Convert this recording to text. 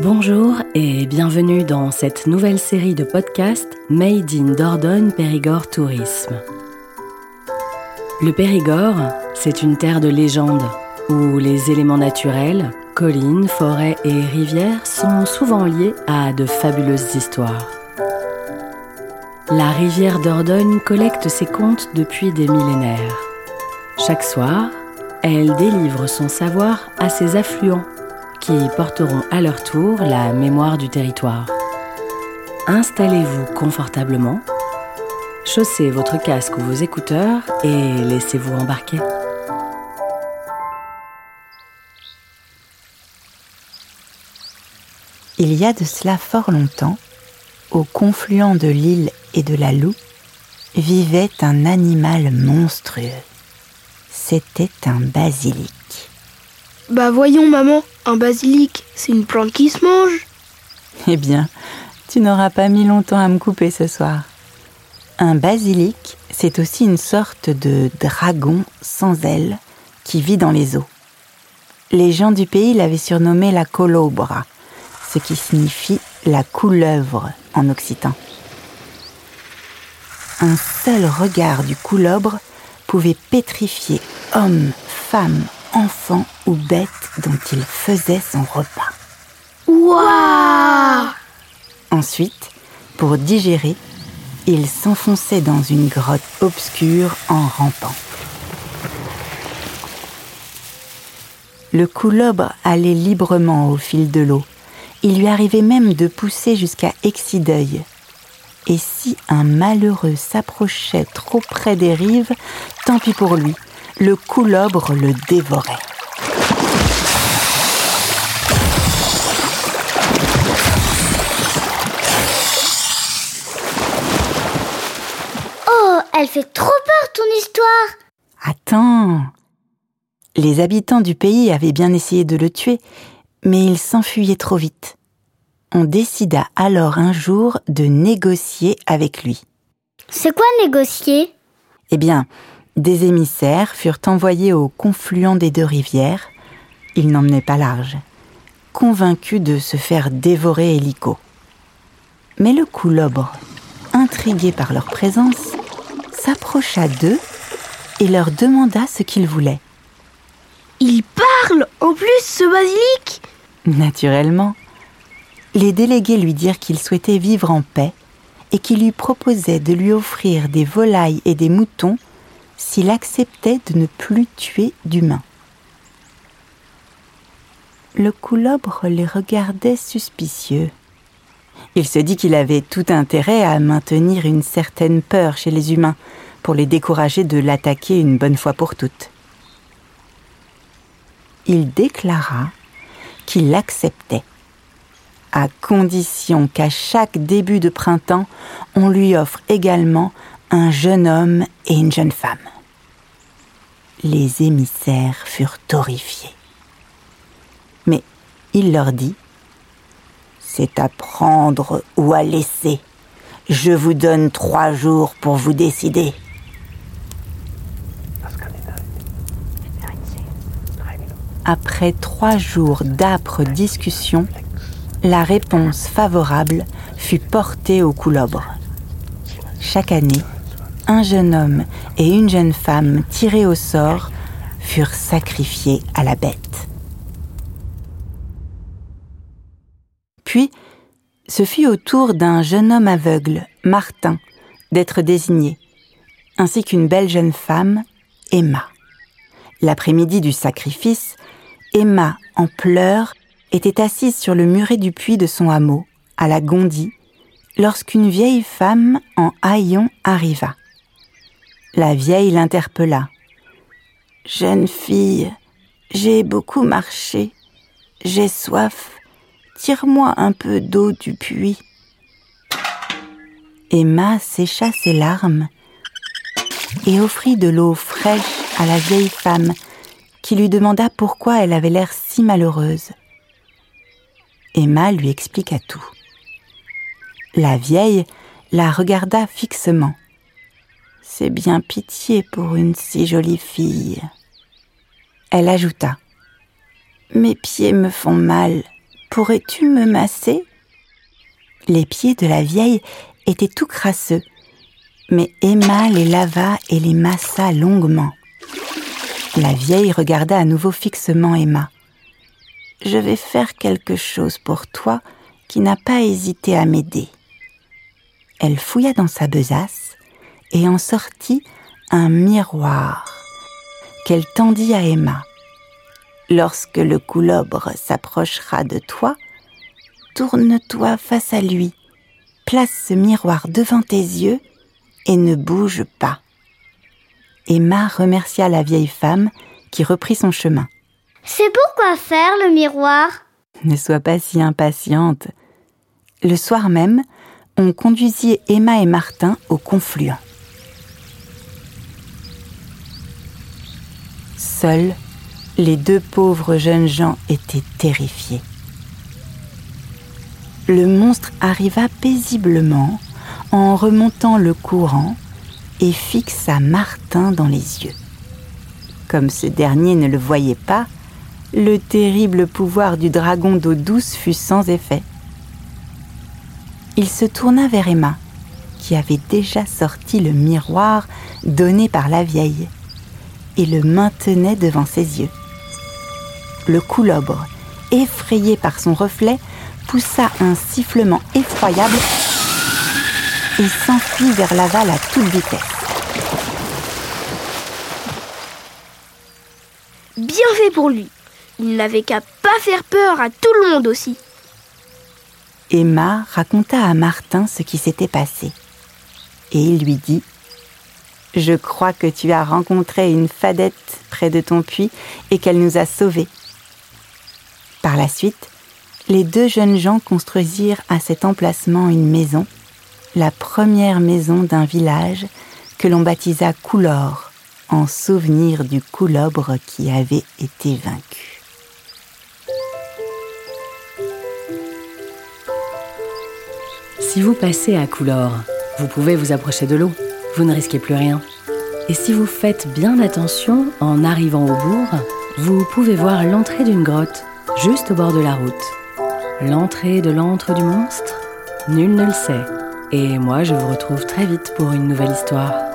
Bonjour et bienvenue dans cette nouvelle série de podcasts Made in Dordogne Périgord Tourisme. Le Périgord, c'est une terre de légende où les éléments naturels, collines, forêts et rivières sont souvent liés à de fabuleuses histoires. La rivière Dordogne collecte ses contes depuis des millénaires. Chaque soir, elle délivre son savoir à ses affluents qui porteront à leur tour la mémoire du territoire. Installez-vous confortablement, chaussez votre casque ou vos écouteurs et laissez-vous embarquer. Il y a de cela fort longtemps, au confluent de l'île et de la Loue, vivait un animal monstrueux. C'était un basilic. Bah voyons maman, un basilic, c'est une plante qui se mange. Eh bien, tu n'auras pas mis longtemps à me couper ce soir. Un basilic, c'est aussi une sorte de dragon sans ailes qui vit dans les eaux. Les gens du pays l'avaient surnommé la colobra, ce qui signifie la couleuvre en occitan. Un seul regard du couleuvre pouvait pétrifier hommes, femmes, enfant ou bête dont il faisait son repas. Waouh Ensuite, pour digérer, il s'enfonçait dans une grotte obscure en rampant. Le coulobre allait librement au fil de l'eau. Il lui arrivait même de pousser jusqu'à Exideuil. Et si un malheureux s'approchait trop près des rives, tant pis pour lui, le coulobre le dévorait. Oh, elle fait trop peur ton histoire Attends Les habitants du pays avaient bien essayé de le tuer, mais il s'enfuyait trop vite. On décida alors un jour de négocier avec lui. C'est quoi négocier? Eh bien, des émissaires furent envoyés au confluent des deux rivières. Ils n'emmenaient pas large, convaincus de se faire dévorer hélico. Mais le coulobre, intrigué par leur présence, s'approcha d'eux et leur demanda ce qu'ils voulaient. Il parle en plus ce basilic Naturellement, les délégués lui dirent qu'ils souhaitaient vivre en paix et qu'ils lui proposaient de lui offrir des volailles et des moutons s'il acceptait de ne plus tuer d'humains. Le coulobre les regardait suspicieux. Il se dit qu'il avait tout intérêt à maintenir une certaine peur chez les humains pour les décourager de l'attaquer une bonne fois pour toutes. Il déclara qu'il l'acceptait, à condition qu'à chaque début de printemps, on lui offre également un jeune homme et une jeune femme. Les émissaires furent horrifiés. Mais il leur dit C'est à prendre ou à laisser. Je vous donne trois jours pour vous décider. Après trois jours d'âpres discussions, la réponse favorable fut portée au coulobre. Chaque année, un jeune homme et une jeune femme tirés au sort furent sacrifiés à la bête. Puis, ce fut au tour d'un jeune homme aveugle, Martin, d'être désigné, ainsi qu'une belle jeune femme, Emma. L'après-midi du sacrifice, Emma, en pleurs, était assise sur le muret du puits de son hameau, à la Gondie, lorsqu'une vieille femme en haillons arriva. La vieille l'interpella. Jeune fille, j'ai beaucoup marché, j'ai soif, tire-moi un peu d'eau du puits. Emma sécha ses larmes et offrit de l'eau fraîche à la vieille femme qui lui demanda pourquoi elle avait l'air si malheureuse. Emma lui expliqua tout. La vieille la regarda fixement. C'est bien pitié pour une si jolie fille. Elle ajouta. Mes pieds me font mal, pourrais-tu me masser? Les pieds de la vieille étaient tout crasseux, mais Emma les lava et les massa longuement. La vieille regarda à nouveau fixement Emma. Je vais faire quelque chose pour toi qui n'a pas hésité à m'aider. Elle fouilla dans sa besace et en sortit un miroir qu'elle tendit à Emma. Lorsque le coulobre s'approchera de toi, tourne-toi face à lui, place ce miroir devant tes yeux et ne bouge pas. Emma remercia la vieille femme qui reprit son chemin. C'est pourquoi faire le miroir? Ne sois pas si impatiente. Le soir même, on conduisit Emma et Martin au confluent. Seuls, les deux pauvres jeunes gens étaient terrifiés. Le monstre arriva paisiblement en remontant le courant et fixa Martin dans les yeux. Comme ce dernier ne le voyait pas, le terrible pouvoir du dragon d'eau douce fut sans effet. Il se tourna vers Emma, qui avait déjà sorti le miroir donné par la vieille, et le maintenait devant ses yeux le coulobre, effrayé par son reflet, poussa un sifflement effroyable et s'enfuit vers l'aval à toute vitesse. Bien fait pour lui. Il n'avait qu'à pas faire peur à tout le monde aussi. Emma raconta à Martin ce qui s'était passé. Et il lui dit Je crois que tu as rencontré une fadette près de ton puits et qu'elle nous a sauvés. Par la suite, les deux jeunes gens construisirent à cet emplacement une maison, la première maison d'un village que l'on baptisa Coulor, en souvenir du coulobre qui avait été vaincu. Si vous passez à Coulor, vous pouvez vous approcher de l'eau, vous ne risquez plus rien. Et si vous faites bien attention en arrivant au bourg, vous pouvez voir l'entrée d'une grotte juste au bord de la route. L'entrée de l'antre du monstre Nul ne le sait. Et moi, je vous retrouve très vite pour une nouvelle histoire.